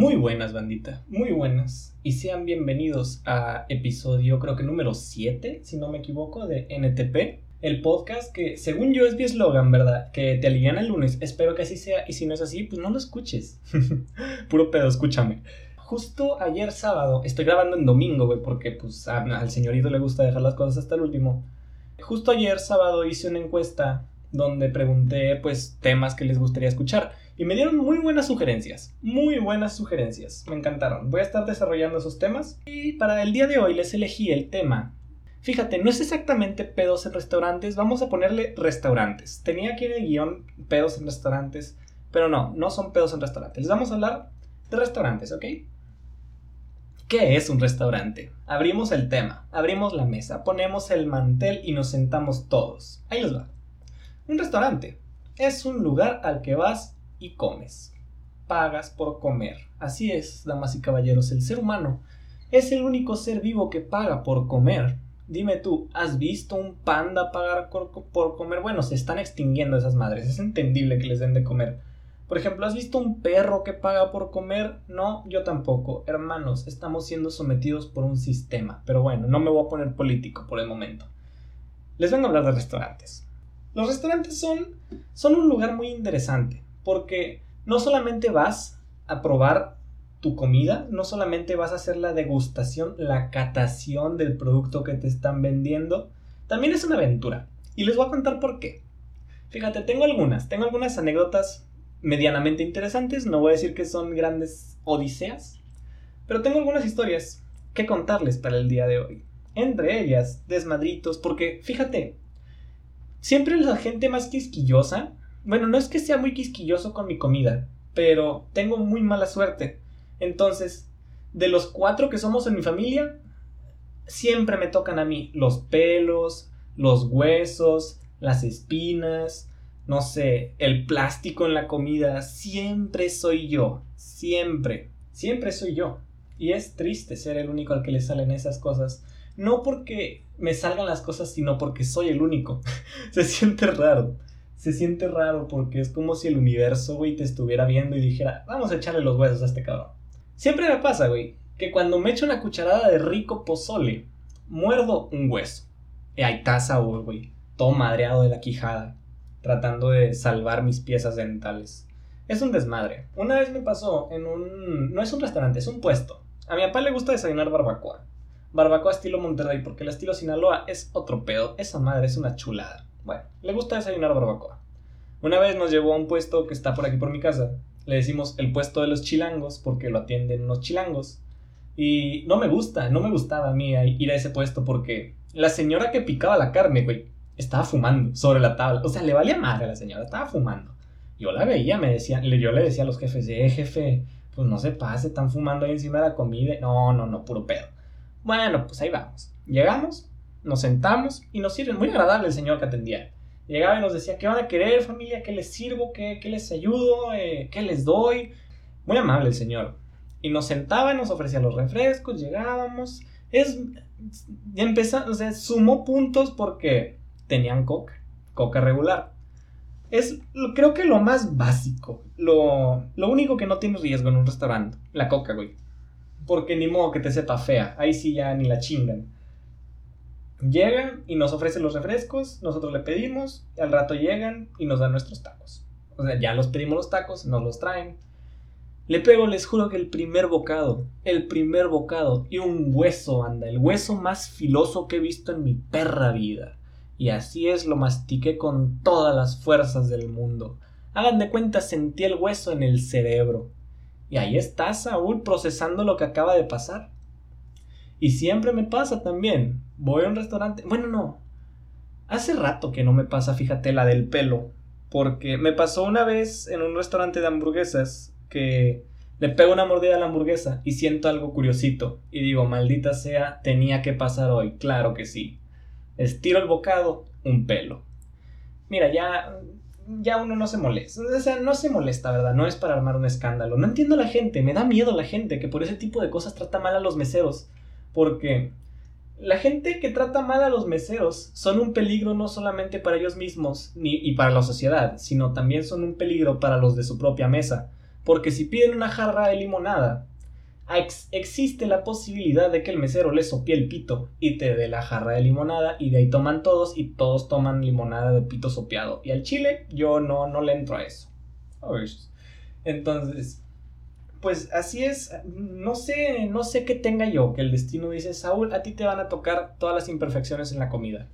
Muy buenas, bandita, muy buenas. Y sean bienvenidos a episodio, creo que número 7, si no me equivoco, de NTP. El podcast que, según yo, es mi eslogan, ¿verdad? Que te aliviana el lunes. Espero que así sea. Y si no es así, pues no lo escuches. Puro pedo, escúchame. Justo ayer sábado, estoy grabando en domingo, güey, porque pues al señorito le gusta dejar las cosas hasta el último. Justo ayer sábado hice una encuesta donde pregunté pues temas que les gustaría escuchar y me dieron muy buenas sugerencias, muy buenas sugerencias, me encantaron. Voy a estar desarrollando esos temas y para el día de hoy les elegí el tema. Fíjate, no es exactamente pedos en restaurantes, vamos a ponerle restaurantes. Tenía aquí en el guion pedos en restaurantes, pero no, no son pedos en restaurantes. Les vamos a hablar de restaurantes, ¿ok? ¿Qué es un restaurante? Abrimos el tema, abrimos la mesa, ponemos el mantel y nos sentamos todos. Ahí les va. Un restaurante es un lugar al que vas y comes. Pagas por comer. Así es, damas y caballeros, el ser humano es el único ser vivo que paga por comer. Dime tú, ¿has visto un panda pagar por comer? Bueno, se están extinguiendo esas madres, es entendible que les den de comer. Por ejemplo, ¿has visto un perro que paga por comer? No, yo tampoco. Hermanos, estamos siendo sometidos por un sistema. Pero bueno, no me voy a poner político por el momento. Les vengo a hablar de restaurantes. Los restaurantes son, son un lugar muy interesante porque no solamente vas a probar tu comida, no solamente vas a hacer la degustación, la catación del producto que te están vendiendo, también es una aventura. Y les voy a contar por qué. Fíjate, tengo algunas, tengo algunas anécdotas medianamente interesantes, no voy a decir que son grandes odiseas, pero tengo algunas historias que contarles para el día de hoy. Entre ellas, desmadritos, porque fíjate, Siempre la gente más quisquillosa, bueno, no es que sea muy quisquilloso con mi comida, pero tengo muy mala suerte. Entonces, de los cuatro que somos en mi familia, siempre me tocan a mí los pelos, los huesos, las espinas, no sé, el plástico en la comida, siempre soy yo, siempre, siempre soy yo. Y es triste ser el único al que le salen esas cosas no porque me salgan las cosas, sino porque soy el único. se siente raro. Se siente raro porque es como si el universo, güey, te estuviera viendo y dijera, vamos a echarle los huesos a este cabrón. Siempre me pasa, güey, que cuando me echo una cucharada de rico pozole, muerdo un hueso. Y hay taza, güey, todo madreado de la quijada, tratando de salvar mis piezas dentales. Es un desmadre. Una vez me pasó en un... No es un restaurante, es un puesto. A mi papá le gusta desayunar barbacoa. Barbacoa estilo Monterrey, porque el estilo Sinaloa es otro pedo. Esa madre es una chulada. Bueno, le gusta desayunar barbacoa. Una vez nos llevó a un puesto que está por aquí por mi casa. Le decimos el puesto de los chilangos porque lo atienden unos chilangos. Y no me gusta, no me gustaba a mí ir a ese puesto porque la señora que picaba la carne, güey, estaba fumando sobre la tabla. O sea, le valía madre a la señora, estaba fumando. Yo la veía, me decía, yo le decía a los jefes, eh, jefe, pues no se pase, están fumando ahí encima de la comida. No, no, no, puro pedo. Bueno, pues ahí vamos. Llegamos, nos sentamos y nos sirven. Muy agradable el señor que atendía. Llegaba y nos decía, ¿qué van a querer familia? ¿Qué les sirvo? ¿Qué, les ayudo? Eh, ¿Qué les doy? Muy amable el señor. Y nos sentaba y nos ofrecía los refrescos, llegábamos. Es, ya empezó, o sea, sumó puntos porque tenían coca, coca regular. Es creo que lo más básico, lo, lo único que no tiene riesgo en un restaurante, la coca, güey porque ni modo que te sepa fea, ahí sí ya ni la chingan. Llegan y nos ofrecen los refrescos, nosotros le pedimos, y al rato llegan y nos dan nuestros tacos. O sea, ya los pedimos los tacos, nos los traen. Le pego, les juro que el primer bocado, el primer bocado, y un hueso, anda, el hueso más filoso que he visto en mi perra vida. Y así es, lo mastiqué con todas las fuerzas del mundo. Hagan de cuenta, sentí el hueso en el cerebro. Y ahí está Saúl procesando lo que acaba de pasar. Y siempre me pasa también. Voy a un restaurante. Bueno, no. Hace rato que no me pasa, fíjate, la del pelo. Porque me pasó una vez en un restaurante de hamburguesas que le pego una mordida a la hamburguesa y siento algo curiosito. Y digo, maldita sea, tenía que pasar hoy. Claro que sí. Estiro el bocado, un pelo. Mira, ya ya uno no se molesta. O sea, no se molesta, ¿verdad? No es para armar un escándalo. No entiendo a la gente, me da miedo la gente que por ese tipo de cosas trata mal a los meseros. Porque la gente que trata mal a los meseros son un peligro no solamente para ellos mismos ni, y para la sociedad, sino también son un peligro para los de su propia mesa. Porque si piden una jarra de limonada, existe la posibilidad de que el mesero le sopie el pito y te dé la jarra de limonada y de ahí toman todos y todos toman limonada de pito sopeado. Y al chile yo no, no le entro a eso. Entonces, pues así es, no sé, no sé qué tenga yo, que el destino dice, Saúl, a ti te van a tocar todas las imperfecciones en la comida.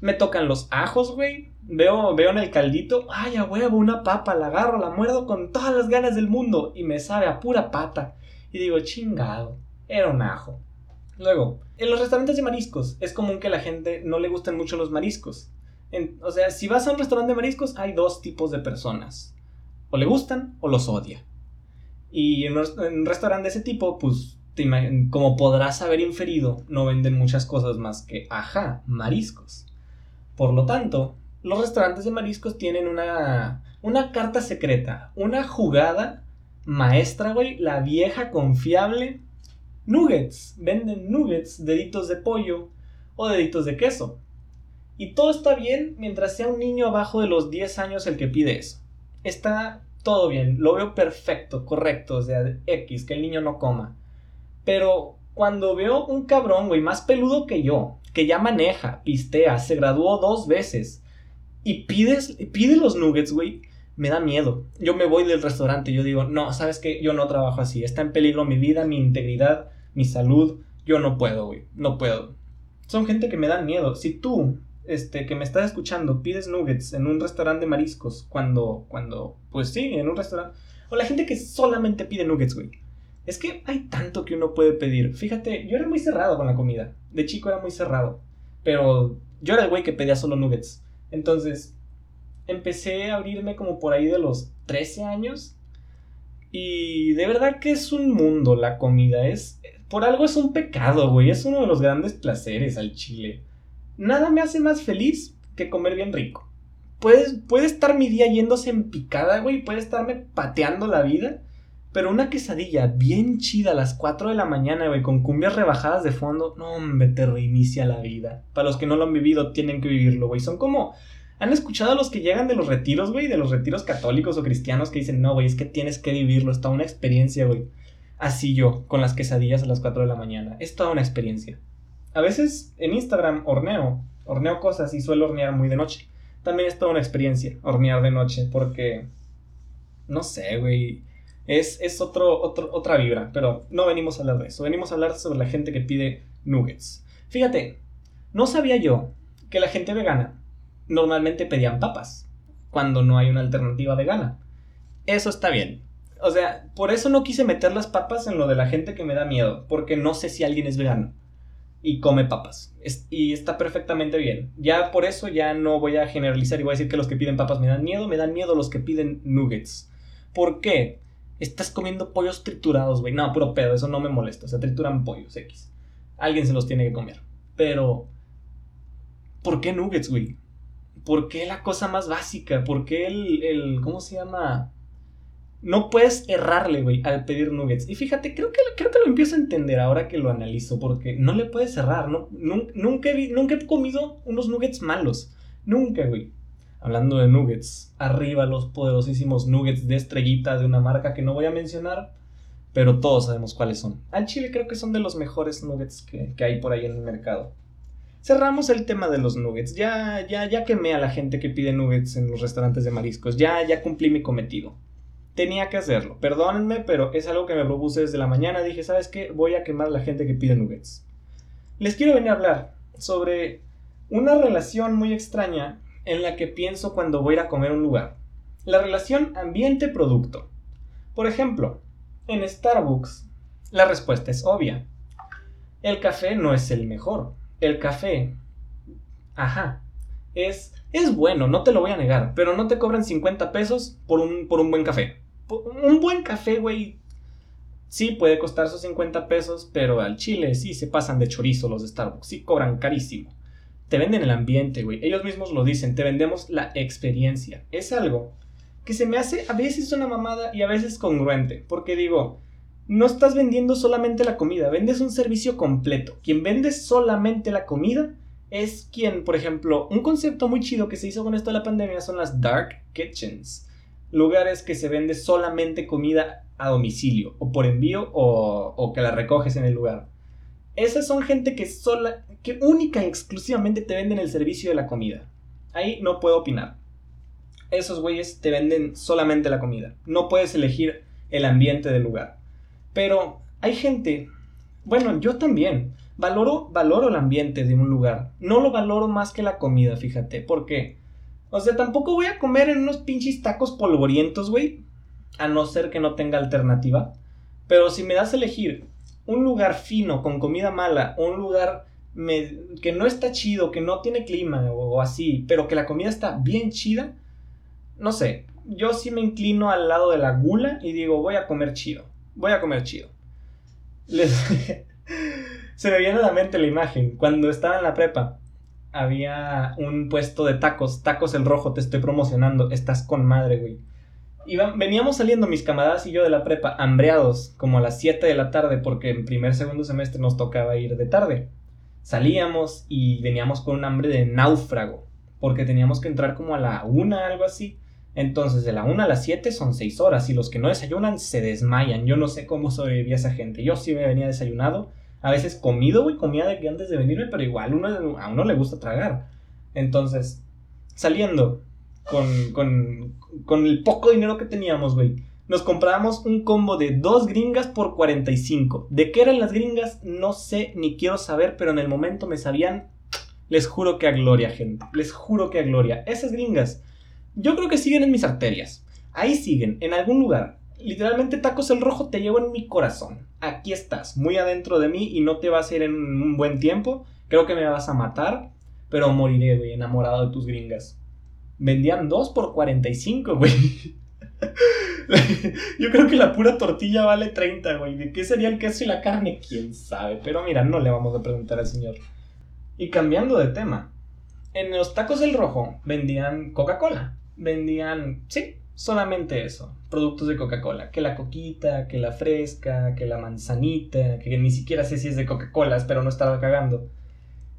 Me tocan los ajos, güey. Veo, veo en el caldito, ay, a huevo, una papa, la agarro, la muerdo con todas las ganas del mundo y me sabe a pura pata. Y digo, chingado, era un ajo. Luego, en los restaurantes de mariscos es común que la gente no le gusten mucho los mariscos. o sea, si vas a un restaurante de mariscos hay dos tipos de personas. O le gustan o los odia. Y en un restaurante de ese tipo, pues, como podrás haber inferido, no venden muchas cosas más que, ajá, mariscos. Por lo tanto, los restaurantes de mariscos tienen una, una carta secreta, una jugada maestra, güey, la vieja confiable. Nuggets, venden nuggets, deditos de pollo o deditos de queso. Y todo está bien mientras sea un niño abajo de los 10 años el que pide eso. Está todo bien, lo veo perfecto, correcto, o sea, X, que el niño no coma. Pero cuando veo un cabrón, güey, más peludo que yo, que ya maneja, pistea, se graduó dos veces y pides, pide los nuggets, güey, me da miedo. Yo me voy del restaurante yo digo, no, sabes que yo no trabajo así, está en peligro mi vida, mi integridad, mi salud, yo no puedo, güey, no puedo. Son gente que me dan miedo. Si tú este, que me estás escuchando pides nuggets en un restaurante de mariscos cuando, cuando, pues sí, en un restaurante. O la gente que solamente pide nuggets, güey. Es que hay tanto que uno puede pedir. Fíjate, yo era muy cerrado con la comida. De chico era muy cerrado. Pero yo era el güey que pedía solo nuggets. Entonces, empecé a abrirme como por ahí de los 13 años. Y de verdad que es un mundo la comida. Es, por algo es un pecado, güey. Es uno de los grandes placeres al chile nada me hace más feliz que comer bien rico. Puede, estar mi día yéndose en picada, güey, puede estarme pateando la vida, pero una quesadilla bien chida a las 4 de la mañana, güey, con cumbias rebajadas de fondo, no, hombre, te reinicia la vida. Para los que no lo han vivido, tienen que vivirlo, güey. Son como... ¿Han escuchado a los que llegan de los retiros, güey? De los retiros católicos o cristianos que dicen, no, güey, es que tienes que vivirlo, es toda una experiencia, güey. Así yo, con las quesadillas a las 4 de la mañana. Es toda una experiencia. A veces en Instagram horneo, horneo cosas y suelo hornear muy de noche. También es toda una experiencia hornear de noche porque, no sé, güey, es, es otro, otra vibra, pero no venimos a hablar de eso, venimos a hablar sobre la gente que pide nuggets. Fíjate, no sabía yo que la gente vegana normalmente pedían papas cuando no hay una alternativa vegana. Eso está bien. O sea, por eso no quise meter las papas en lo de la gente que me da miedo, porque no sé si alguien es vegano y come papas. y está perfectamente bien. Ya por eso ya no voy a generalizar y voy a decir que los que piden papas me dan miedo, me dan miedo los que piden nuggets. ¿Por qué? Estás comiendo pollos triturados, güey. No, puro pedo, eso no me molesta. O sea, trituran pollos X. Alguien se los tiene que comer. Pero, ¿por qué nuggets, güey? ¿Por qué la cosa más básica? ¿Por qué el, el ¿cómo se llama? No puedes errarle, güey, al pedir nuggets. Y fíjate, creo que, creo que lo empiezo a entender ahora que lo analizo, porque no le puedes errar, ¿no? Nunca, he, nunca he comido unos nuggets malos. Nunca, güey. Hablando de nuggets, arriba los poderosísimos nuggets de estrellita de una marca que no voy a mencionar, pero todos sabemos cuáles son. Al chile creo que son de los mejores nuggets que, que hay por ahí en el mercado. Cerramos el tema de los nuggets. Ya, ya, ya quemé a la gente que pide nuggets en los restaurantes de mariscos. Ya, ya cumplí mi cometido tenía que hacerlo. Perdónenme, pero es algo que me propuse desde la mañana. Dije, ¿sabes qué? Voy a quemar a la gente que pide nuggets. Les quiero venir a hablar sobre una relación muy extraña en la que pienso cuando voy a ir a comer un lugar. La relación ambiente-producto. Por ejemplo, en Starbucks, la respuesta es obvia. El café no es el mejor. El café, ajá, es, es bueno, no te lo voy a negar, pero no te cobran 50 pesos por un, por un buen café un buen café, güey, sí puede costar sus 50 pesos, pero al chile sí se pasan de chorizo los de Starbucks, sí cobran carísimo. Te venden el ambiente, güey. Ellos mismos lo dicen, te vendemos la experiencia. Es algo que se me hace a veces una mamada y a veces congruente, porque digo, no estás vendiendo solamente la comida, vendes un servicio completo. Quien vende solamente la comida es quien, por ejemplo, un concepto muy chido que se hizo con esto de la pandemia son las dark kitchens lugares que se vende solamente comida a domicilio, o por envío, o, que la recoges en el lugar. Esas son gente que sola, que única y exclusivamente te venden el servicio de la comida. Ahí no puedo opinar. Esos güeyes te venden solamente la comida. No puedes elegir el ambiente del lugar. Pero hay gente, bueno, yo también, valoro, valoro el ambiente de un lugar. No lo valoro más que la comida, fíjate. ¿Por qué? O sea, tampoco voy a comer en unos pinches tacos polvorientos, güey. A no ser que no tenga alternativa. Pero si me das a elegir un lugar fino con comida mala, o un lugar que no está chido, que no tiene clima o, así, pero que la comida está bien chida, no sé. Yo sí me inclino al lado de la gula y digo, voy a comer chido. Voy a comer chido. Se me viene a la mente la imagen. Cuando estaba en la prepa, había un puesto de tacos, tacos el rojo, te estoy promocionando, estás con madre, güey. veníamos saliendo mis camaradas y yo de la prepa, hambreados, como a las 7 de la tarde, porque en primer, segundo semestre nos tocaba ir de tarde. Salíamos y veníamos con un hambre de náufrago, porque teníamos que entrar como a la 1, algo así. Entonces, de la 1 a las 7 son 6 horas, y los que no desayunan se desmayan. Yo no sé cómo sobrevivía esa gente. Yo sí me venía desayunado a veces comido, güey, comía de que antes de venirme, pero igual uno, a uno le gusta tragar. Entonces, saliendo con, con, con el poco dinero que teníamos, güey, nos comprábamos un combo de dos gringas por 45. ¿De qué eran las gringas? No sé ni quiero saber, pero en el momento me sabían. Les juro que a gloria, gente. Les juro que a gloria. Esas gringas, yo creo que siguen en mis arterias. Ahí siguen, en algún lugar literalmente Tacos el Rojo te llevo en mi corazón. Aquí estás, muy adentro de mí y no te vas a ir en un buen tiempo. Creo que me vas a matar, pero moriré, güey, enamorado de tus gringas. Vendían dos por 45, güey. Yo creo que la pura tortilla vale 30, güey. ¿De qué sería el queso y la carne? ¿Quién sabe? Pero mira, no le vamos a preguntar al señor. Y cambiando de tema, en los tacos del rojo vendían Coca-Cola. Vendían, sí, solamente eso, productos de Coca-Cola, que la coquita, que la fresca, que la manzanita, que ni siquiera sé si es de Coca-Cola, espero no estar cagando.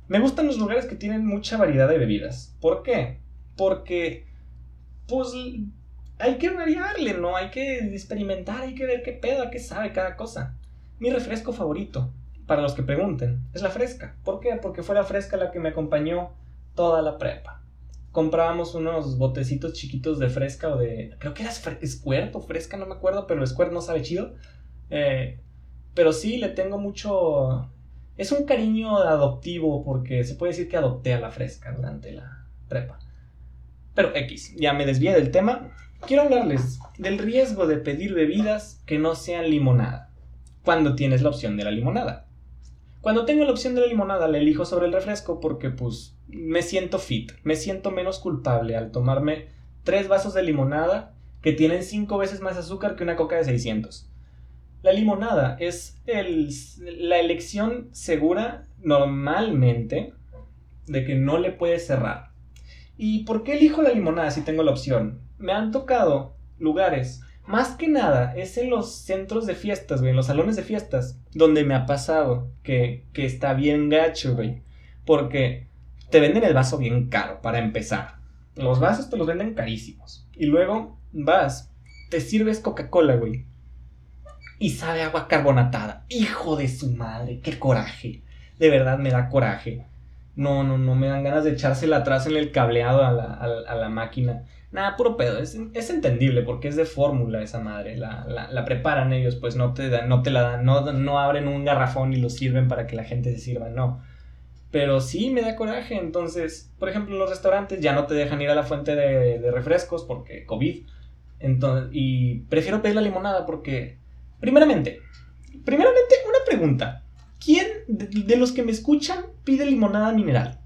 Me gustan los lugares que tienen mucha variedad de bebidas. ¿Por qué? Porque, pues, hay que variarle, ¿no? Hay que experimentar, hay que ver qué pedo, qué sabe cada cosa. Mi refresco favorito, para los que pregunten, es la fresca. ¿Por qué? Porque fue la fresca la que me acompañó toda la prepa comprábamos unos botecitos chiquitos de fresca o de. Creo que era Squirt o fresca, no me acuerdo, pero Squirt no sabe chido. Eh, pero sí, le tengo mucho. Es un cariño adoptivo porque se puede decir que adopté a la fresca durante la prepa. Pero X, ya me desvié del tema. Quiero hablarles del riesgo de pedir bebidas que no sean limonada. Cuando tienes la opción de la limonada. Cuando tengo la opción de la limonada, la elijo sobre el refresco porque pues me siento fit, me siento menos culpable al tomarme tres vasos de limonada que tienen cinco veces más azúcar que una coca de 600. La limonada es el, la elección segura normalmente de que no le puedes cerrar. ¿Y por qué elijo la limonada si tengo la opción? Me han tocado lugares más que nada, es en los centros de fiestas, güey, en los salones de fiestas, donde me ha pasado que, que está bien gacho, güey. Porque te venden el vaso bien caro, para empezar. Los vasos te los venden carísimos. Y luego vas, te sirves Coca-Cola, güey. Y sabe agua carbonatada. Hijo de su madre, qué coraje. De verdad me da coraje. No, no, no, me dan ganas de echársela atrás en el cableado a la, a la máquina. Nada, puro pedo. Es, entendible porque es de fórmula esa madre. La, preparan ellos, pues no te, dan, no te la dan. No, no abren un garrafón y lo sirven para que la gente se sirva, no. Pero sí me da coraje. Entonces, por ejemplo, los restaurantes ya no te dejan ir a la fuente de, refrescos porque COVID. Entonces, y prefiero pedir la limonada porque, primeramente, primeramente, una pregunta. ¿Quién de los que me escuchan pide limonada mineral?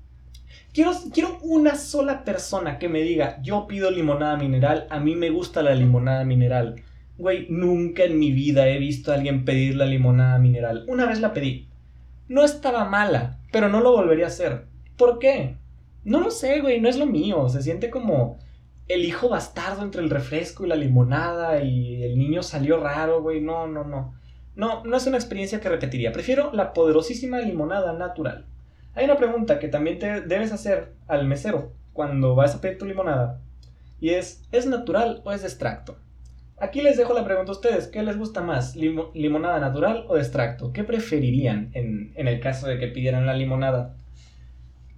Quiero, quiero una sola persona que me diga, yo pido limonada mineral, a mí me gusta la limonada mineral. Güey, nunca en mi vida he visto a alguien pedir la limonada mineral. Una vez la pedí. No estaba mala, pero no lo volvería a hacer. ¿Por qué? No lo sé, güey, no es lo mío. Se siente como el hijo bastardo entre el refresco y la limonada y el niño salió raro, güey. No, no, no. No, no es una experiencia que repetiría. Prefiero la poderosísima limonada natural. Hay una pregunta que también te debes hacer al mesero cuando vas a pedir tu limonada. Y es, ¿es natural o es extracto? Aquí les dejo la pregunta a ustedes, ¿qué les gusta más? ¿Limonada natural o extracto? ¿Qué preferirían en, en el caso de que pidieran la limonada?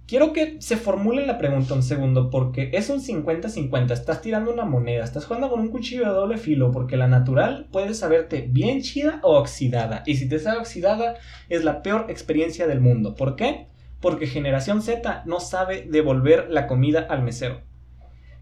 Quiero que se formule la pregunta un segundo porque es un 50-50, estás tirando una moneda, estás jugando con un cuchillo de doble filo porque la natural puede saberte bien chida o oxidada y si te sabe oxidada es la peor experiencia del mundo. ¿Por qué? Porque generación Z no sabe devolver la comida al mesero.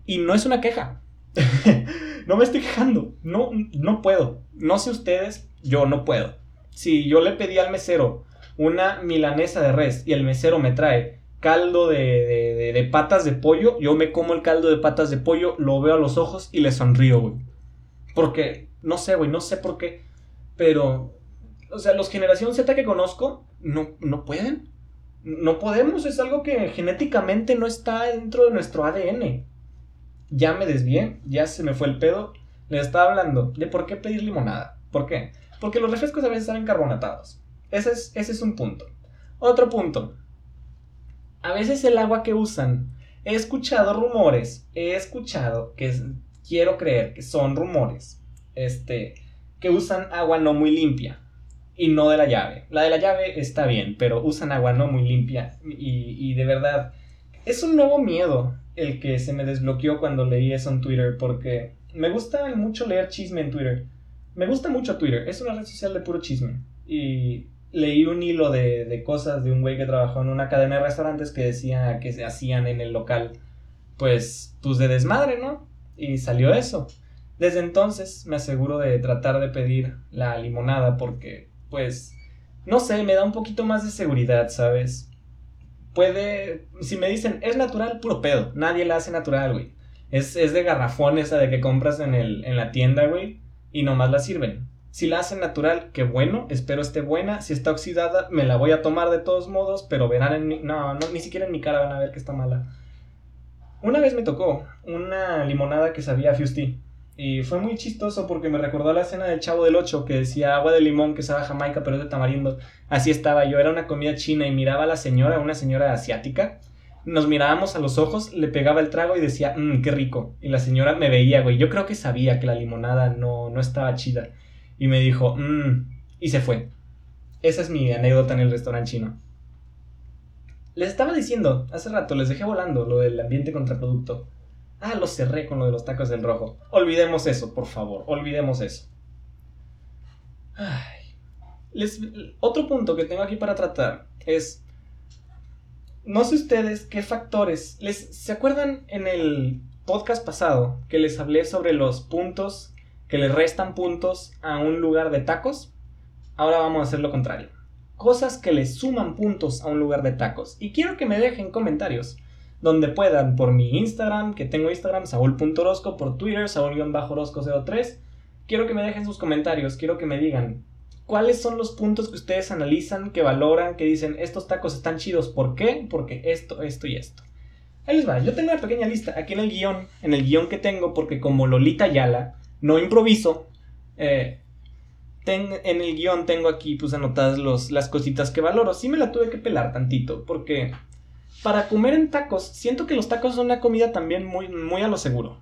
Y no es una queja. no me estoy quejando, no, no puedo. No sé ustedes, yo no puedo. Si yo le pedí al mesero una milanesa de res y el mesero me trae caldo de, patas de pollo, yo me como el caldo de patas de pollo, lo veo a los ojos y le sonrío, güey. Porque, no sé, güey, no sé por qué, pero, o sea, los generación Z que conozco no, no pueden. No podemos, es algo que genéticamente no está dentro de nuestro ADN. Ya me desvié, ya se me fue el pedo. Les estaba hablando de por qué pedir limonada. ¿Por qué? Porque los refrescos a veces están carbonatados. Ese es, ese es un punto. Otro punto a veces el agua que usan, he escuchado rumores, he escuchado que quiero creer que son rumores, este, que usan agua no muy limpia y no de la llave. La de la llave está bien, pero usan agua no muy limpia y, y de verdad es un nuevo miedo el que se me desbloqueó cuando leí eso en Twitter porque me gusta mucho leer chisme en Twitter. Me gusta mucho Twitter, es una red social de puro chisme y leí un hilo de, cosas de un güey que trabajó en una cadena de restaurantes que decía que se hacían en el local, pues, pues de desmadre, ¿no? Y salió eso. Desde entonces me aseguro de tratar de pedir la limonada porque, pues, no sé, me da un poquito más de seguridad, ¿sabes? Puede, si me dicen, es natural, puro pedo, nadie la hace natural, güey. Es, es de garrafón esa de que compras en, el, en la tienda, güey, y nomás la sirven. Si la hacen natural, qué bueno, espero esté buena. Si está oxidada, me la voy a tomar de todos modos, pero verán en mi... No, ni siquiera en mi cara van a ver que está mala. Una vez me tocó una limonada que sabía a. Y fue muy chistoso porque me recordó la escena del Chavo del 8 que decía agua de limón que sabe a Jamaica pero es de tamarindo. Así estaba yo, era una comida china y miraba a la señora, una señora asiática. Nos mirábamos a los ojos, le pegaba el trago y decía, mmm, qué rico. Y la señora me veía, güey. Yo creo que sabía que la limonada no, no estaba chida y me dijo, mmm, y se fue. Esa es mi anécdota en el restaurante chino. Les estaba diciendo, hace rato, les dejé volando lo del ambiente contraproducto. Ah, lo cerré con lo de los tacos del rojo. Olvidemos eso, por favor, olvidemos eso. Ay. Les, otro punto que tengo aquí para tratar es, no sé ustedes qué factores, les, ¿se acuerdan en el podcast pasado que les hablé sobre los puntos que le restan puntos a un lugar de tacos, ahora vamos a hacer lo contrario. Cosas que le suman puntos a un lugar de tacos. Y quiero que me dejen comentarios donde puedan por mi Instagram, que tengo Instagram, saúl.orozco, por Twitter, saúl-orozco03. Quiero que me dejen sus comentarios, quiero que me digan cuáles son los puntos que ustedes analizan, que valoran, que dicen estos tacos están chidos. ¿Por qué? Porque esto, esto y esto. Ahí les va, yo tengo una pequeña lista aquí en el guion, en el guion que tengo, porque como Lolita Yala no improviso. Eh, en el guion tengo aquí pues anotadas los, las cositas que valoro. Sí me la tuve que pelar tantito porque para comer en tacos, siento que los tacos son una comida también muy, muy a lo seguro.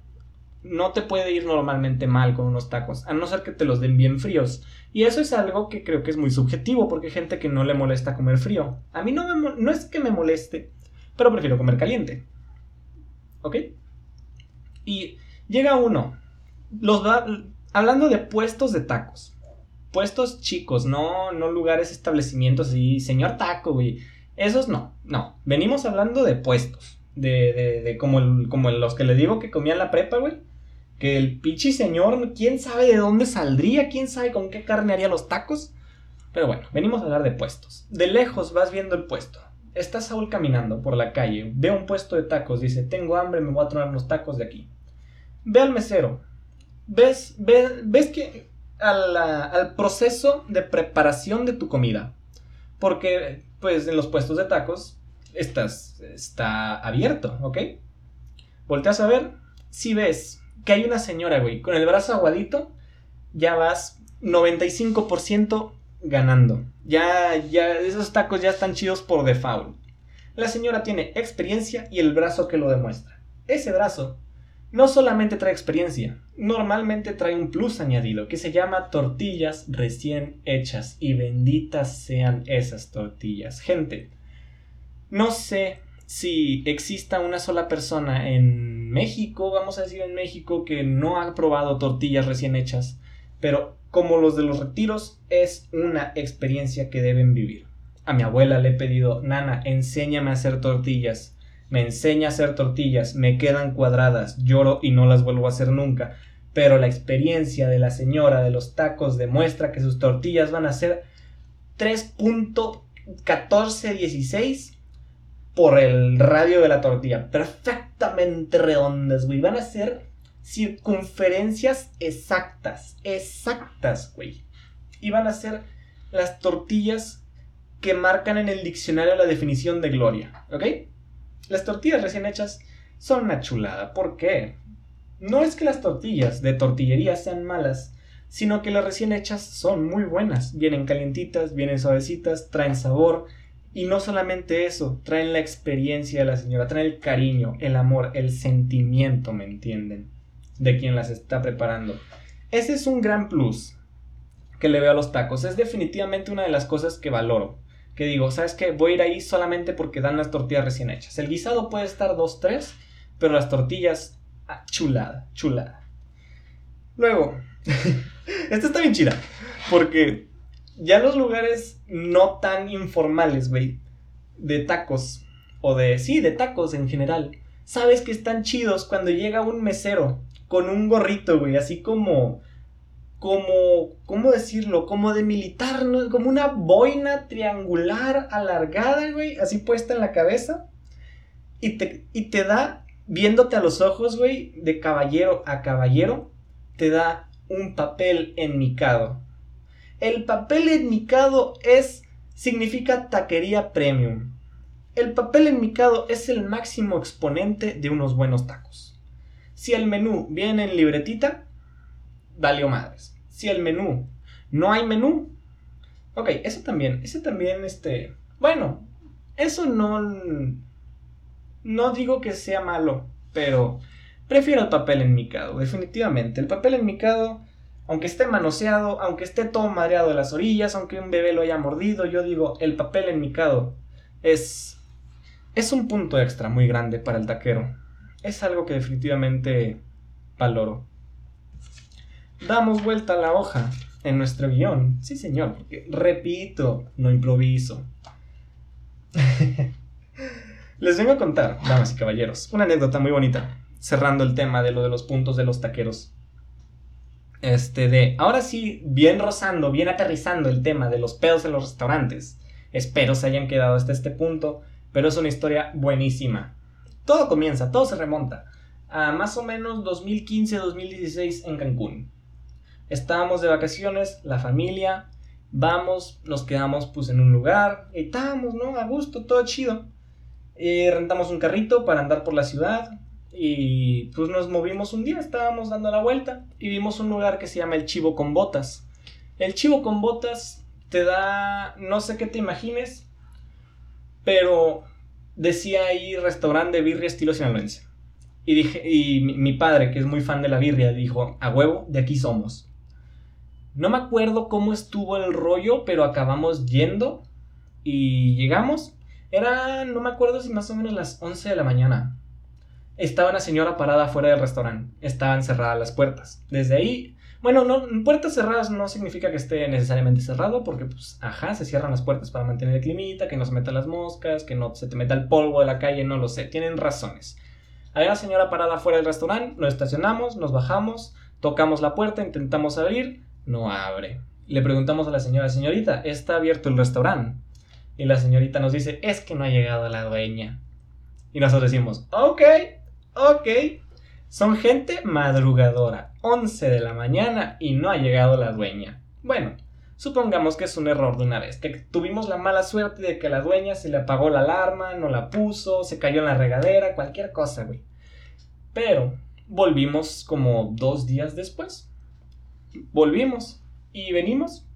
No te puede ir normalmente mal con unos tacos, a no ser que te los den bien fríos. Y eso es algo que creo que es muy subjetivo, porque hay gente que no le molesta comer frío. A mí no, no es que me moleste, pero prefiero comer caliente. ¿Ok? Y llega uno los hablando de puestos de tacos. Puestos chicos, no, no lugares, establecimientos así, señor taco, güey. Esos no, no. Venimos hablando de puestos. De, de, de como, como los que le digo que comían la prepa, güey. Que el pichi señor, quién sabe de dónde saldría, quién sabe con qué carne haría los tacos. Pero bueno, venimos a hablar de puestos. De lejos vas viendo el puesto. Está Saúl caminando por la calle, ve un puesto de tacos, dice, tengo hambre, me voy a tomar unos tacos de aquí. Ve al mesero, ves, ves, que al proceso de preparación de tu comida. Porque, pues, en los puestos de tacos estás, está abierto, ¿ok? Volteas a ver, si ves que hay una señora, güey, con el brazo aguadito, ya vas 95% ganando. Ya, ya, esos tacos ya están chidos por default. La señora tiene experiencia y el brazo que lo demuestra. Ese brazo no solamente trae experiencia, normalmente trae un plus añadido que se llama tortillas recién hechas y benditas sean esas tortillas. Gente, no sé si exista una sola persona en México, vamos a decir en México, que no ha probado tortillas recién hechas, pero como los de los retiros, es una experiencia que deben vivir. A mi abuela le he pedido, Nana, enséñame a hacer tortillas me enseña a hacer tortillas, me quedan cuadradas, lloro y no las vuelvo a hacer nunca. Pero la experiencia de la señora de los tacos demuestra que sus tortillas van a ser 3.1416 por el radio de la tortilla. Perfectamente redondas, güey. Van a ser circunferencias exactas. Exactas, güey. Y van a ser las tortillas que marcan en el diccionario la definición de gloria. ¿Ok? Las tortillas recién hechas son una chulada. ¿Por qué? No es que las tortillas de tortillería sean malas, sino que las recién hechas son muy buenas. Vienen calientitas, vienen suavecitas, traen sabor. Y no solamente eso, traen la experiencia de la señora, traen el cariño, el amor, el sentimiento, ¿me entienden? De quien las está preparando. Ese es un gran plus que le veo a los tacos. Es definitivamente una de las cosas que valoro que digo, ¿sabes qué? Voy a ir ahí solamente porque dan las tortillas recién hechas. El guisado puede estar 2-3, pero las tortillas, ah, chulada, chulada. Luego, esta está bien chida, porque ya los lugares no tan informales, güey, de tacos, o de, sí, de tacos en general, sabes que están chidos cuando llega un mesero con un gorrito, güey, así como como, ¿cómo decirlo? Como de militar. Como una boina triangular alargada, güey, así puesta en la cabeza. Y te, y te da, viéndote a los ojos, güey, de caballero a caballero, te da un papel enmicado. El papel enmicado es, significa taquería premium. El papel enmicado es el máximo exponente de unos buenos tacos. Si el menú viene en libretita, valió madres si el menú no hay menú. Ok, eso también, ese también, este, bueno, eso no, no digo que sea malo, pero prefiero el papel enmicado, definitivamente. El papel enmicado, aunque esté manoseado, aunque esté todo madreado de las orillas, aunque un bebé lo haya mordido, yo digo, el papel enmicado es, es un punto extra muy grande para el taquero. Es algo que definitivamente valoro damos vuelta a la hoja en nuestro guion. Sí, señor, porque repito, no improviso. Les vengo a contar, damas y caballeros, una anécdota muy bonita, cerrando el tema de lo de los puntos de los taqueros. Este de, ahora sí, bien rozando, bien aterrizando el tema de los pedos en los restaurantes. Espero se hayan quedado hasta este punto, pero es una historia buenísima. Todo comienza, todo se remonta a más o menos 2015-2016 en Cancún. Estábamos de vacaciones, la familia, vamos, nos quedamos pues en un lugar, estábamos, ¿no? A gusto, todo chido. Y rentamos un carrito para andar por la ciudad y pues nos movimos un día, estábamos dando la vuelta y vimos un lugar que se llama el Chivo con Botas. El Chivo con Botas te da, no sé qué te imagines, pero decía ahí restaurante de birria estilo sinaloense. Y dije, y mi padre, que es muy fan de la birria, dijo, a huevo, de aquí somos. No me acuerdo cómo estuvo el rollo, pero acabamos yendo y llegamos. Era, no me acuerdo si más o menos las 11 de la mañana. Estaba una señora parada fuera del restaurante. Estaban cerradas las puertas. Desde ahí, bueno, no, puertas cerradas no significa que esté necesariamente cerrado, porque pues, ajá, se cierran las puertas para mantener el climita, que no se metan las moscas, que no se te meta el polvo de la calle, no lo sé, tienen razones. Había una señora parada fuera del restaurante, nos estacionamos, nos bajamos, tocamos la puerta, intentamos abrir, no abre. Le preguntamos a la señora, señorita, ¿está abierto el restaurante? Y la señorita nos dice, es que no ha llegado la dueña. Y nosotros decimos, ok, ok. Son gente madrugadora, 11 de la mañana y no ha llegado la dueña. Bueno, supongamos que es un error de una vez, que tuvimos la mala suerte de que la dueña se le apagó la alarma, no la puso, se cayó en la regadera, cualquier cosa, güey. Pero volvimos como dos días después volvimos y venimos.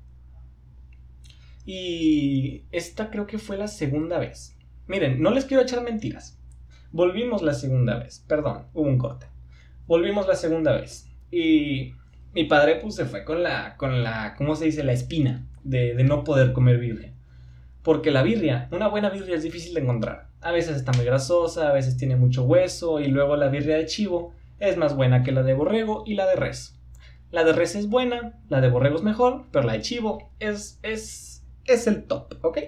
Y esta creo que fue la segunda vez. Miren, no les quiero echar mentiras. Volvimos la segunda vez, perdón, hubo un corte. Volvimos la segunda vez. Y mi padre pues se fue con la, con la, ¿cómo se dice? La espina de, no poder comer birria. Porque la birria, una buena birria es difícil de encontrar. A veces está muy grasosa, a veces tiene mucho hueso y luego la birria de chivo es más buena que la de borrego y la de res. La de res es buena, la de borrego es mejor, pero la de chivo es, es, es el top, ¿ok?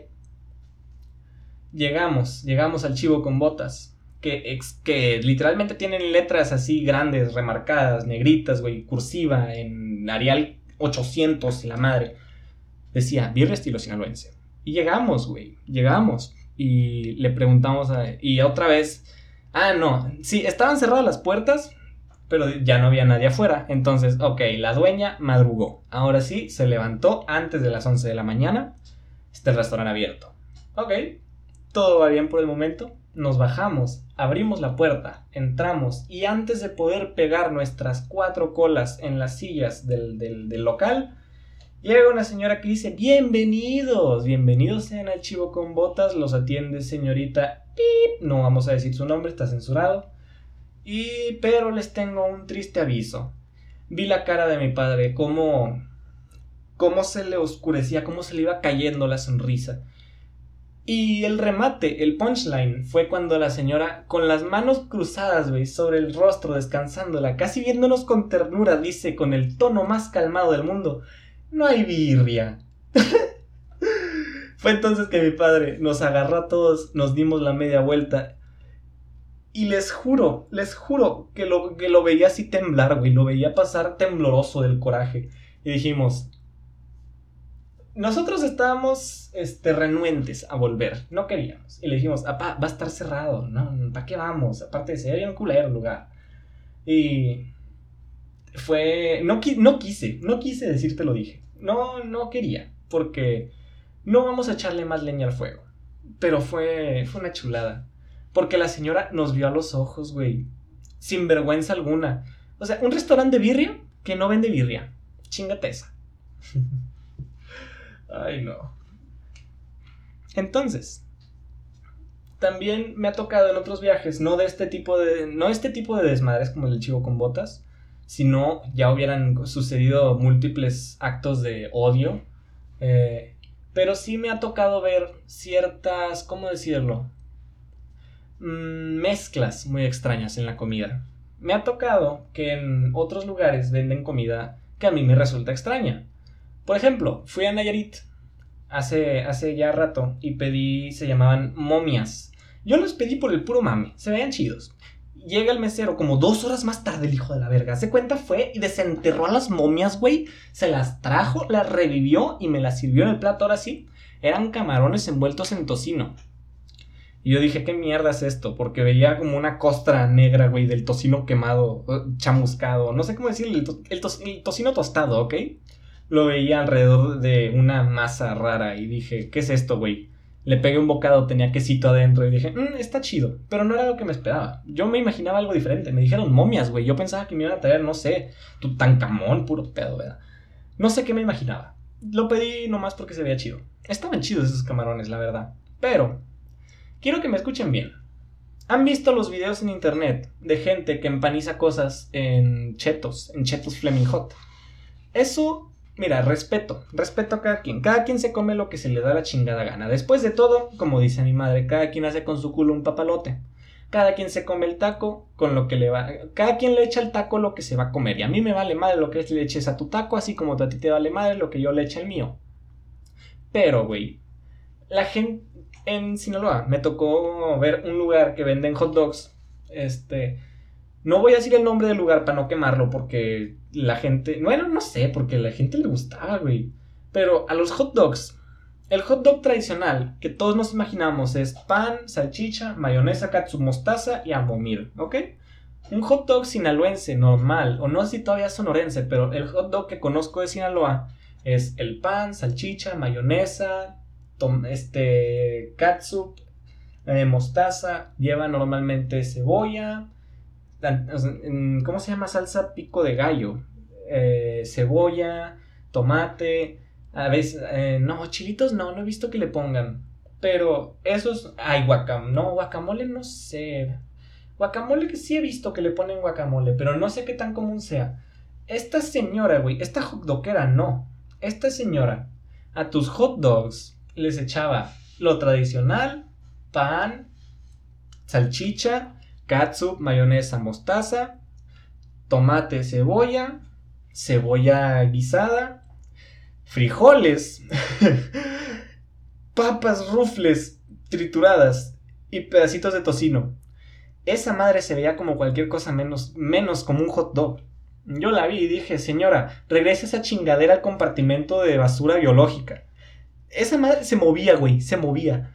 Llegamos, llegamos al chivo con botas, que, que literalmente tienen letras así grandes, remarcadas, negritas, güey, cursiva, en Arial 800, la madre. Decía, birria estilo sinaloense. Y llegamos, güey, llegamos. Y le preguntamos a... Y otra vez... Ah, no, sí, estaban cerradas las puertas, pero ya no había nadie afuera. Entonces, ok, la dueña madrugó. Ahora sí, se levantó antes de las 11 de la mañana. Está el restaurante abierto. Ok, todo va bien por el momento. Nos bajamos, abrimos la puerta, entramos y antes de poder pegar nuestras cuatro colas en las sillas del, del, local, Llega una señora que dice, bienvenidos, bienvenidos sean al Chivo con Botas, los atiende señorita Pip, no vamos a decir su nombre, está censurado. Y pero les tengo un triste aviso. Vi la cara de mi padre, cómo cómo se le oscurecía, cómo se le iba cayendo la sonrisa. Y el remate, el punchline, fue cuando la señora, con las manos cruzadas, güey, sobre el rostro, descansándola, casi viéndonos con ternura, dice con el tono más calmado del mundo, no hay birria. Fue entonces que mi padre nos agarró a todos, nos dimos la media vuelta. Y les juro, les juro que lo, que lo veía así temblar, güey. Lo veía pasar tembloroso del coraje. Y dijimos, nosotros estábamos este, renuentes a volver, no queríamos. Y le dijimos, va a estar cerrado, ¿no? ¿Para qué vamos? Aparte de ser un culero el lugar. Y fue. No, no quise, no quise decirte lo dije. No, no quería, porque no vamos a echarle más leña al fuego. Pero fue, fue una chulada. Porque la señora nos vio a los ojos, güey. Sin vergüenza alguna. O sea, un restaurante de birria que no vende birria. Chingate esa. Ay, no. Entonces, también me ha tocado en otros viajes, no de este tipo de. No este tipo de desmadres como el chivo con botas si no ya hubieran sucedido múltiples actos de odio. Eh, pero sí me ha tocado ver ciertas, ¿cómo decirlo? Mm, mezclas muy extrañas en la comida. Me ha tocado que en otros lugares venden comida que a mí me resulta extraña. Por ejemplo, fui a Nayarit hace, hace ya rato y pedí, se llamaban momias. Yo los pedí por el puro mame, se veían chidos llega el mesero como dos horas más tarde, el hijo de la verga. Se cuenta fue y desenterró a las momias, güey. Se las trajo, las revivió y me las sirvió en el plato ahora sí. Eran camarones envueltos en tocino. Y yo dije, ¿qué mierda es esto? Porque veía como una costra negra, güey, del tocino quemado, chamuscado. No sé cómo decirle, el, el tocino tostado, ¿ok? Lo veía alrededor de una masa rara y dije, ¿qué es esto, güey? Le pegué un bocado, tenía quesito adentro y dije, mmm, está chido. Pero no era lo que me esperaba. Yo me imaginaba algo diferente. Me dijeron momias, güey. Yo pensaba que me iban a traer, no sé, tancamón, puro pedo, ¿verdad? No sé qué me imaginaba. Lo pedí nomás porque se veía chido. Estaban chidos esos camarones, la verdad. Pero, quiero que me escuchen bien. ¿Han visto los videos en internet de gente que empaniza cosas en chetos, en chetos Fleming Hot? Eso Mira, respeto, respeto a cada quien. Cada quien se come lo que se le da la chingada gana. Después de todo, como dice mi madre, cada quien hace con su culo un papalote. Cada quien se come el taco con lo que le va. Cada quien le echa al taco lo que se va a comer. Y a mí me vale madre lo que le eches a tu taco, así como a ti te vale madre lo que yo le eche al mío. Pero, güey, la gente en Sinaloa me tocó ver un lugar que venden hot dogs. Este no voy a decir el nombre del lugar para no quemarlo porque la gente, bueno, no sé, porque la gente le gustaba, güey. Pero a los hot dogs, el hot dog tradicional que todos nos imaginamos es pan, salchicha, mayonesa, katsu, mostaza y ambomir, ¿ok? Un hot dog sinaloense normal, o no sé si todavía sonorense, pero el hot dog que conozco de Sinaloa es el pan, salchicha, mayonesa, este, katsu, eh, mostaza, lleva normalmente cebolla, ¿cómo se llama? Salsa pico de gallo, eh, cebolla, tomate, a veces, eh, no, chilitos no, no he visto que le pongan, pero esos, hay guacamole, no, guacamole no sé, Guacamole que sí he visto que le ponen guacamole, pero no sé qué tan común sea. Esta señora, güey, esta hot dogera no. Esta señora a tus hot dogs les echaba lo tradicional, pan, salchicha, katsup, mayonesa, mostaza, tomate, cebolla, cebolla guisada, frijoles, papas rufles trituradas y pedacitos de tocino. Esa madre se veía como cualquier cosa menos, menos como un hot dog. Yo la vi y dije, señora, regrese esa chingadera al compartimento de basura biológica. Esa madre se movía, güey, se movía.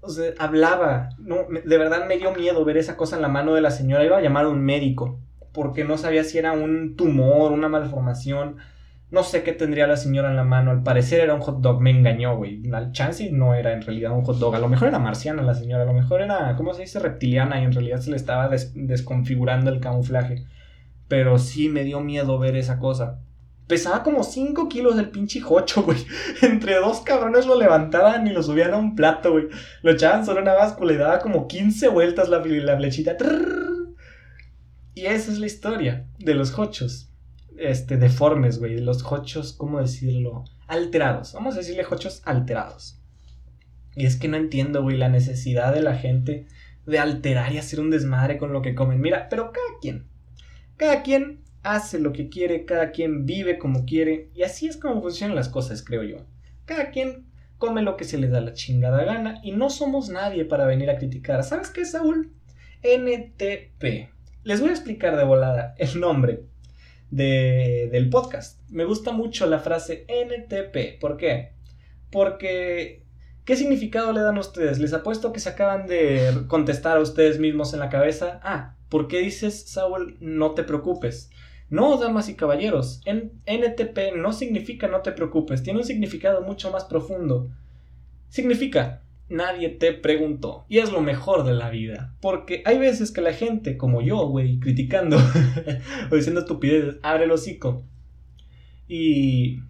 O sea, hablaba. No, de verdad me dio miedo ver esa cosa en la mano de la señora. Iba a llamar a un médico. Porque no sabía si era un tumor, una malformación. No sé qué tendría la señora en la mano. Al parecer era un hot dog. Me engañó, güey. La chance no era en realidad un hot dog. A lo mejor era marciana la señora. A lo mejor era, ¿cómo se dice? Reptiliana. Y en realidad se le estaba desconfigurando el camuflaje. Pero sí me dio miedo ver esa cosa. Pesaba como 5 kilos el pinche jocho, güey. Entre dos cabrones lo levantaban y lo subían a un plato, güey. Lo echaban sobre una báscula y daba como 15 vueltas la, la flechita. Y esa es la historia de los hochos. Este, deformes, güey. De los hochos, ¿cómo decirlo? Alterados. Vamos a decirle hochos alterados. Y es que no entiendo, güey, la necesidad de la gente de alterar y hacer un desmadre con lo que comen. Mira, pero cada quien. Cada quien hace lo que quiere, cada quien vive como quiere, y así es como funcionan las cosas, creo yo. Cada quien come lo que se le da la chingada gana y no somos nadie para venir a criticar. ¿Sabes qué, Saúl? NTP. Les voy a explicar de volada el nombre de, del podcast. Me gusta mucho la frase NTP. ¿Por qué? Porque ¿Qué significado le dan a ustedes? Les apuesto que se acaban de contestar a ustedes mismos en la cabeza. Ah, ¿por qué dices, Saúl, no te preocupes? No, damas y caballeros, NTP no significa no te preocupes, tiene un significado mucho más profundo. Significa nadie te preguntó. Y es lo mejor de la vida. Porque hay veces que la gente, como yo, güey, criticando o diciendo estupideces, abre el hocico. Y,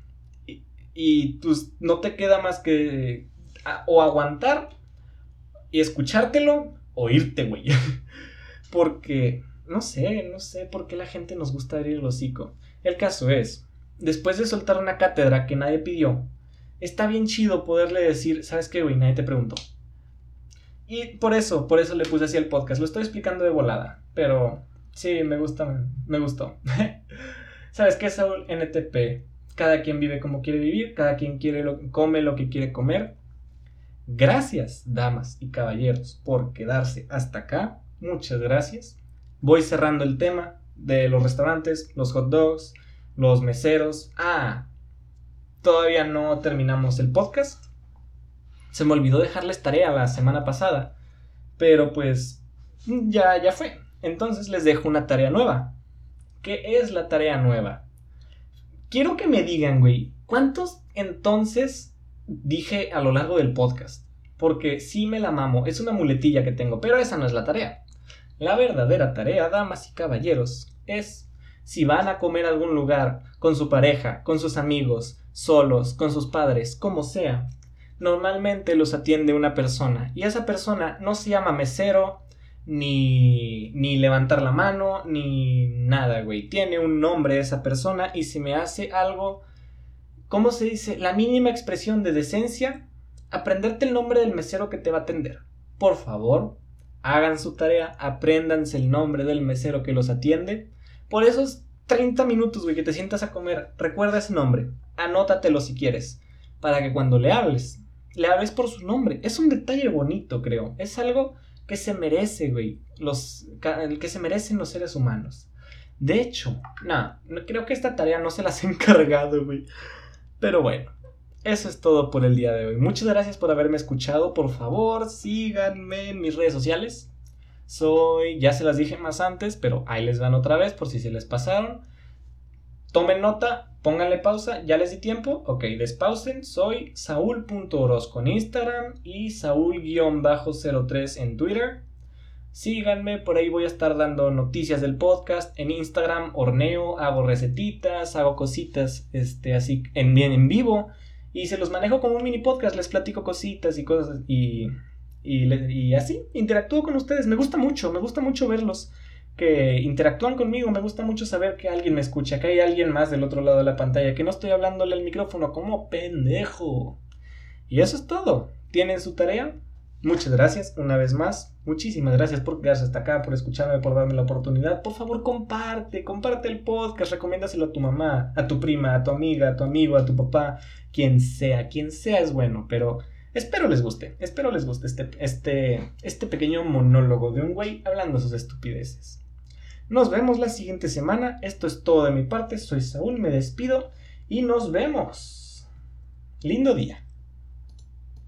y, y pues, no te queda más que o aguantar y escuchártelo o irte, güey. Porque no sé, no sé por qué la gente nos gusta abrir el hocico. El caso es, después de soltar una cátedra que nadie pidió, está bien chido poderle decir, ¿sabes qué, güey? Nadie te preguntó. Y por eso, por eso le puse así el podcast. Lo estoy explicando de volada, pero sí, me gusta, me gustó. ¿Sabes qué, Saúl? NTP. Cada quien vive como quiere vivir, cada quien quiere lo, come lo que quiere comer. Gracias, damas y caballeros, por quedarse hasta acá. Muchas gracias voy cerrando el tema de los restaurantes, los hot dogs, los meseros. Ah, todavía no terminamos el podcast. Se me olvidó dejarles tarea la semana pasada, pero pues ya, ya fue. Entonces les dejo una tarea nueva. ¿Qué es la tarea nueva? Quiero que me digan, güey, ¿cuántos entonces dije a lo largo del podcast? Porque sí me la mamo, es una muletilla que tengo, pero esa no es la tarea. La verdadera tarea, damas y caballeros, es si van a comer a algún lugar con su pareja, con sus amigos, solos, con sus padres, como sea, normalmente los atiende una persona y esa persona no se llama mesero, ni, ni levantar la mano, ni nada, güey. Tiene un nombre esa persona y si me hace algo, ¿cómo se dice? La mínima expresión de decencia, aprenderte el nombre del mesero que te va a atender. Por favor, hagan su tarea, apréndanse el nombre del mesero que los atiende. Por esos 30 minutos, güey, que te sientas a comer, recuerda ese nombre, anótatelo si quieres, para que cuando le hables, le hables por su nombre. Es un detalle bonito, creo. Es algo que se merece, güey, los que se merecen los seres humanos. De hecho, nada, creo que esta tarea no se las he encargado, güey. Pero bueno, eso es todo por el día de hoy. Muchas gracias por haberme escuchado. Por favor, síganme en mis redes sociales. Soy, ya se las dije más antes, pero ahí les van otra vez por si se les pasaron. Tomen nota, pónganle pausa, ya les di tiempo. Ok, despausen. Soy saúl.orozco en Instagram y saúl-03 en Twitter. Síganme, por ahí voy a estar dando noticias del podcast. En Instagram horneo, hago recetitas, hago cositas este, así en, en vivo. Y se los manejo como un mini podcast, les platico cositas y cosas y, Y, así, interactúo con ustedes. Me gusta mucho, me gusta mucho verlos que interactúan conmigo. Me gusta mucho saber que alguien me escucha, que hay alguien más del otro lado de la pantalla, que no estoy hablándole al micrófono como pendejo. Y eso es todo. ¿Tienen su tarea? Muchas gracias una vez más. Muchísimas gracias por quedarse hasta acá, por escucharme, por darme la oportunidad. Por favor, comparte, comparte el podcast, recomiéndaselo a tu mamá, a tu prima, a tu amiga, a tu amigo, a tu papá, quien sea, quien sea es bueno, pero espero les guste, espero les guste este, este, este pequeño monólogo de un güey hablando sus estupideces. Nos vemos la siguiente semana. Esto es todo de mi parte. Soy Saúl, me despido y nos vemos. Lindo día.